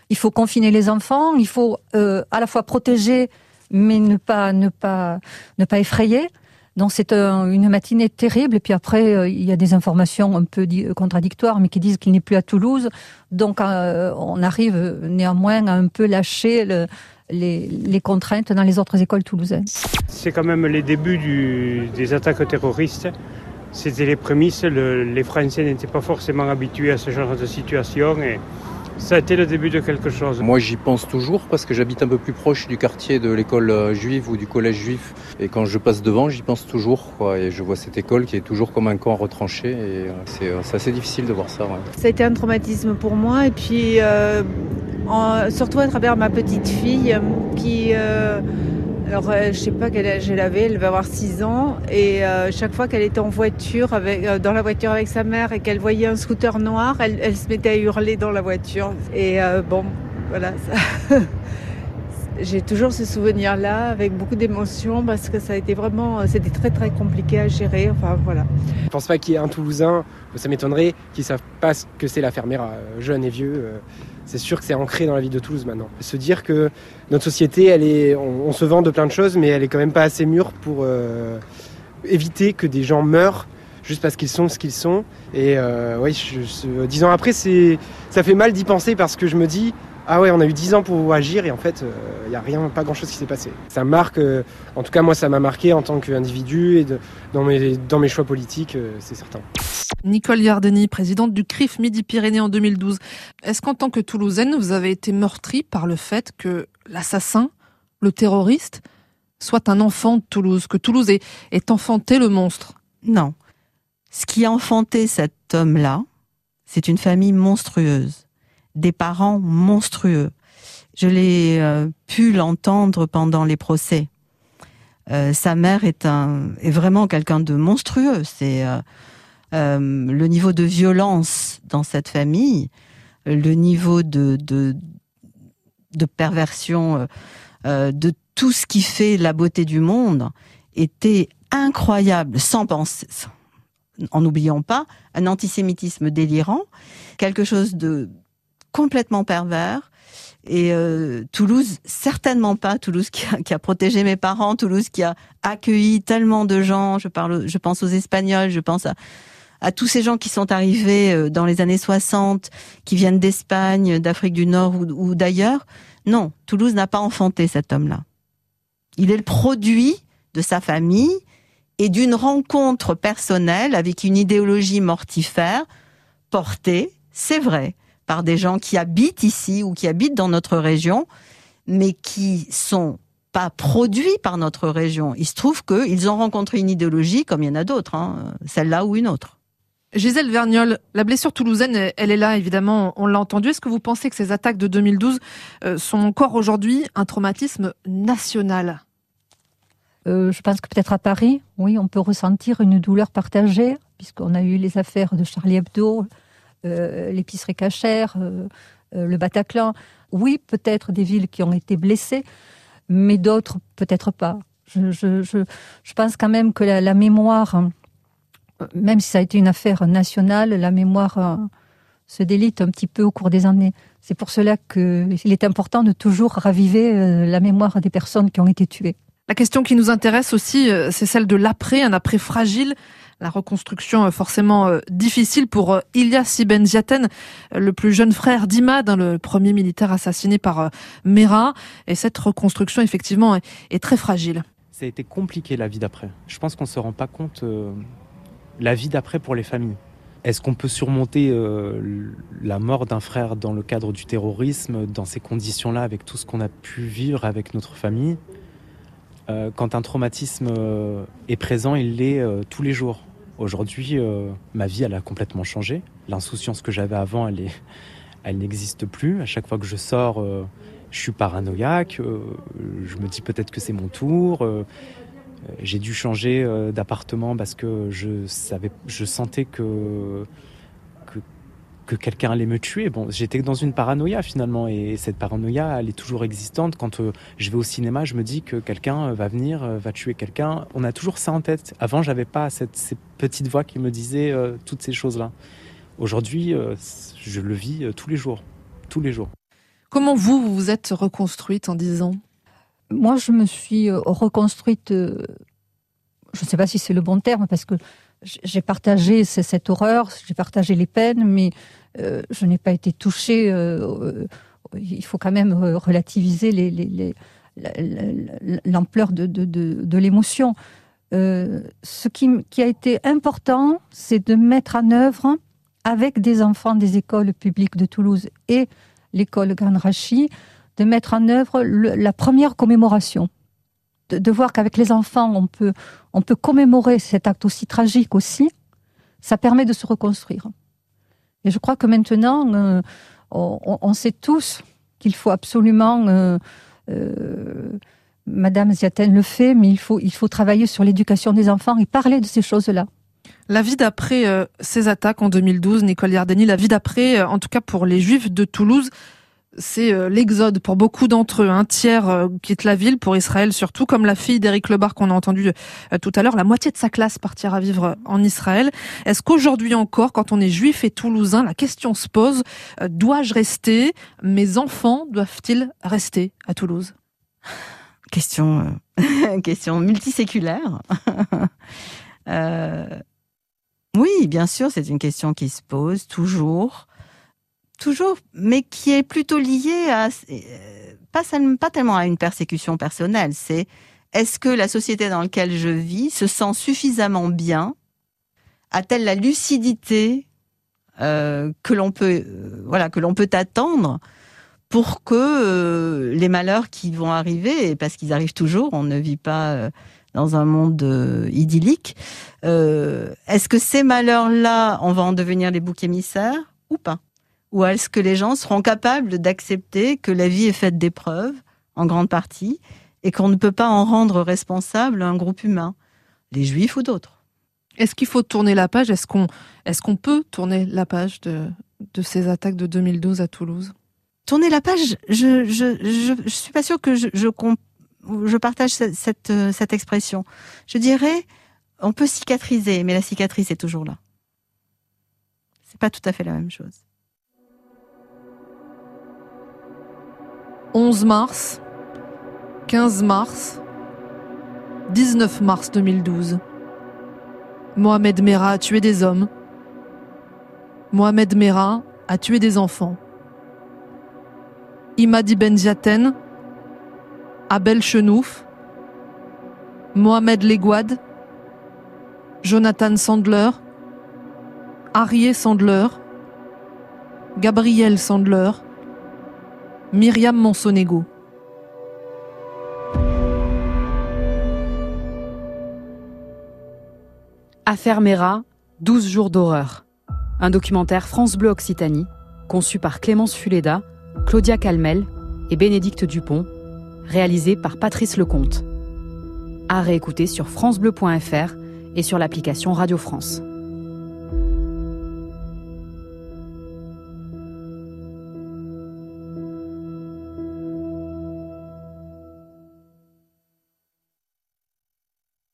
Il faut confiner les enfants, il faut euh, à la fois protéger, mais ne pas, ne pas, ne pas effrayer. Donc c'est un, une matinée terrible. Et puis après, euh, il y a des informations un peu contradictoires, mais qui disent qu'il n'est plus à Toulouse. Donc euh, on arrive néanmoins à un peu lâcher le, les, contraintes dans les autres écoles toulousaines. C'est quand même les débuts des attaques terroristes. C'était les prémices. Le, les Français n'étaient pas forcément habitués à ce genre de situation. Ça a été le début de quelque chose. Moi j'y pense toujours parce que j'habite un peu plus proche du quartier de l'école juive ou du collège juif. Et quand je passe devant, j'y pense toujours. Quoi. Et je vois cette école qui est toujours comme un camp retranché. Et c'est assez difficile de voir ça. Ouais. Ça a été un traumatisme pour moi. Et puis euh, en, surtout à travers ma petite fille qui... Euh, alors, euh, je sais pas quel âge elle avait, elle va avoir 6 ans. Et euh, chaque fois qu'elle était en voiture, avec, euh, dans la voiture avec sa mère et qu'elle voyait un scooter noir, elle, elle, se mettait à hurler dans la voiture. Et euh, bon, voilà. J'ai toujours ce souvenir-là avec beaucoup d'émotion parce que ça a été vraiment, c'était très très compliqué à gérer. Enfin voilà. Je pense pas qu'il y ait un Toulousain, ça m'étonnerait, qui ne savent pas ce que c'est la fermière jeune et vieux c'est sûr que c'est ancré dans la vie de Toulouse maintenant. Se dire que notre société, elle est, on, se vend de plein de choses, mais elle est quand même pas assez mûre pour euh, éviter que des gens meurent juste parce qu'ils sont ce qu'ils sont. Et euh, oui, dix ans après, c'est, ça fait mal d'y penser parce que je me dis, ah ouais, on a eu dix ans pour agir et en fait, il euh, n'y a rien, pas grand-chose qui s'est passé. Ça marque, euh, en tout cas moi, ça m'a marqué en tant qu'individu et de, dans, mes, dans mes choix politiques, euh, c'est certain. Nicole Yardeni, présidente du CRIF Midi-Pyrénées en 2012. Est-ce qu'en tant que Toulousaine, vous avez été meurtrie par le fait que l'assassin, le terroriste, soit un enfant de Toulouse, que Toulouse ait, ait enfanté le monstre? Non. Ce qui a enfanté cet homme-là, c'est une famille monstrueuse, des parents monstrueux. Je l'ai euh, pu l'entendre pendant les procès. Euh, sa mère est un vraiment quelqu'un de monstrueux. C'est euh, le niveau de violence dans cette famille, le niveau de, de, de perversion, de tout ce qui fait la beauté du monde était incroyable, sans penser, en n'oubliant pas un antisémitisme délirant, quelque chose de complètement pervers. Et euh, Toulouse, certainement pas. Toulouse qui a, protégé mes parents, Toulouse qui a accueilli tellement de gens. Je parle, je pense aux Espagnols, je pense à, tous ces gens qui sont arrivés dans les années 60, qui viennent d'Espagne, d'Afrique du Nord ou d'ailleurs. Non, Toulouse n'a pas enfanté cet homme-là. Il est le produit de sa famille et d'une rencontre personnelle avec une idéologie mortifère portée, c'est vrai, par des gens qui habitent ici ou qui habitent dans notre région, mais qui sont pas produits par notre région. Il se trouve qu'ils ont rencontré une idéologie comme il y en a d'autres, hein, celle-là ou une autre. Gisèle Vergnol, la blessure toulousaine, elle est là, évidemment, on l'a entendu. Est-ce que vous pensez que ces attaques de 2012 euh, sont encore aujourd'hui un traumatisme national? Euh, Je pense que peut-être à Paris, oui, on peut ressentir une douleur partagée, puisqu'on a eu les affaires de Charlie Hebdo, l'épicerie cachère, euh, le Bataclan. Oui, peut-être des villes qui ont été blessées, mais d'autres peut-être pas. Je, pense quand même que la, la mémoire même si ça a été une affaire nationale, la mémoire euh, se délite un petit peu au cours des années. C'est pour cela qu'il est important de toujours raviver euh, la mémoire des personnes qui ont été tuées. La question qui nous intéresse aussi, euh, c'est celle de l'après, un après fragile. La reconstruction euh, forcément euh, difficile pour euh, Ilyas Ibn le plus jeune frère d'Imad, hein, le premier militaire assassiné par Mera. Et cette reconstruction, effectivement, est, très fragile. Ça a été compliqué la vie d'après. Je pense qu'on ne se rend pas compte la vie d'après pour les familles. Est-ce qu'on peut surmonter la mort d'un frère dans le cadre du terrorisme, dans ces conditions-là, avec tout ce qu'on a pu vivre avec notre famille? Quand un traumatisme est présent, il l'est tous les jours. Aujourd'hui, euh, ma vie, elle a complètement changé. L'insouciance que j'avais avant, elle, n'existe plus. À chaque fois que je sors, euh, je suis paranoïaque. Euh, je me dis peut-être que c'est mon tour. j'ai dû changer d'appartement parce que je sentais que que quelqu'un allait me tuer. Bon, j'étais dans une paranoïa finalement, et cette paranoïa, elle est toujours existante. Quand euh, je vais au cinéma, je me dis que quelqu'un euh, va venir, euh, va tuer quelqu'un. On a toujours ça en tête. Avant, j'avais pas cette, ces petites voix qui me disaient toutes ces choses-là. Aujourd'hui, je le vis tous les jours, tous les jours. Comment vous, vous vous êtes reconstruite en 10 ans? Moi, je me suis reconstruite. je ne sais pas si c'est le bon terme, parce que j'ai partagé cette horreur, j'ai partagé les peines, mais euh, je n'ai pas été touchée. Euh, il faut quand même relativiser l'ampleur de, l'émotion. Euh, ce qui, a été important, c'est de mettre en œuvre, avec des enfants des écoles publiques de Toulouse et l'école Grand Rachi, de mettre en œuvre la première commémoration de, voir qu'avec les enfants, on peut commémorer cet acte aussi tragique aussi, ça permet de se reconstruire. Et je crois que maintenant, euh, on, sait tous qu'il faut absolument, euh, euh, Madame Ziaten le fait, mais il faut, il faut travailler sur l'éducation des enfants et parler de ces choses-là. La vie d'après ces attaques en 2012, Nicole Yardeni, la vie d'après, en tout cas pour les Juifs de Toulouse, c'est euh, l'exode pour beaucoup d'entre eux. Un tiers euh, quitte la ville, pour Israël surtout, comme la fille d'Éric Lebar qu'on a entendu euh, tout à l'heure. La moitié de sa classe partira vivre en Israël. Est-ce qu'aujourd'hui encore, quand on est juif et toulousain, la question se pose, dois-je rester? Mes enfants doivent-ils rester à Toulouse? Question, question multiséculaire. Oui, bien sûr, c'est une question qui se pose toujours toujours, mais qui est plutôt lié à euh, pas, tellement à une persécution personnelle. C'est est-ce que la société dans laquelle je vis se sent suffisamment bien? A-t-elle la lucidité euh, que l'on peut, euh, voilà, que l'on peut attendre pour que les malheurs qui vont arriver, parce qu'ils arrivent toujours, on ne vit pas dans un monde idyllique. Est-ce que ces malheurs-là, on va en devenir les boucs émissaires ou pas? Ou est-ce que les gens seront capables d'accepter que la vie est faite d'épreuves, en grande partie, et qu'on ne peut pas en rendre responsable un groupe humain, les juifs ou d'autres? Est-ce qu'il faut tourner la page? Est-ce qu'on est qu'on peut tourner la page de, de ces attaques de 2012 à Toulouse? Tourner la page, je je, je, suis pas sûre que je, je, je partage cette, cette, cette expression. Je dirais, on peut cicatriser, mais la cicatrice est toujours là. C'est pas tout à fait la même chose. 11 mars, 15 mars, 19 mars 2012. Mohamed Merah a tué des hommes. Mohamed Merah a tué des enfants. Imadi Benziaten, Abel Chenouf, Mohamed Legouad, Jonathan Sandler, Arié Sandler, Gabriel Sandler, Myriam Monsonego. Affaire Mera, 12 jours d'horreur. Un documentaire France Bleu Occitanie, conçu par Clémence Fuleda, Claudia Calmel et Bénédicte Dupont, réalisé par Patrice Lecomte. À réécouter sur FranceBleu.fr et sur l'application Radio France.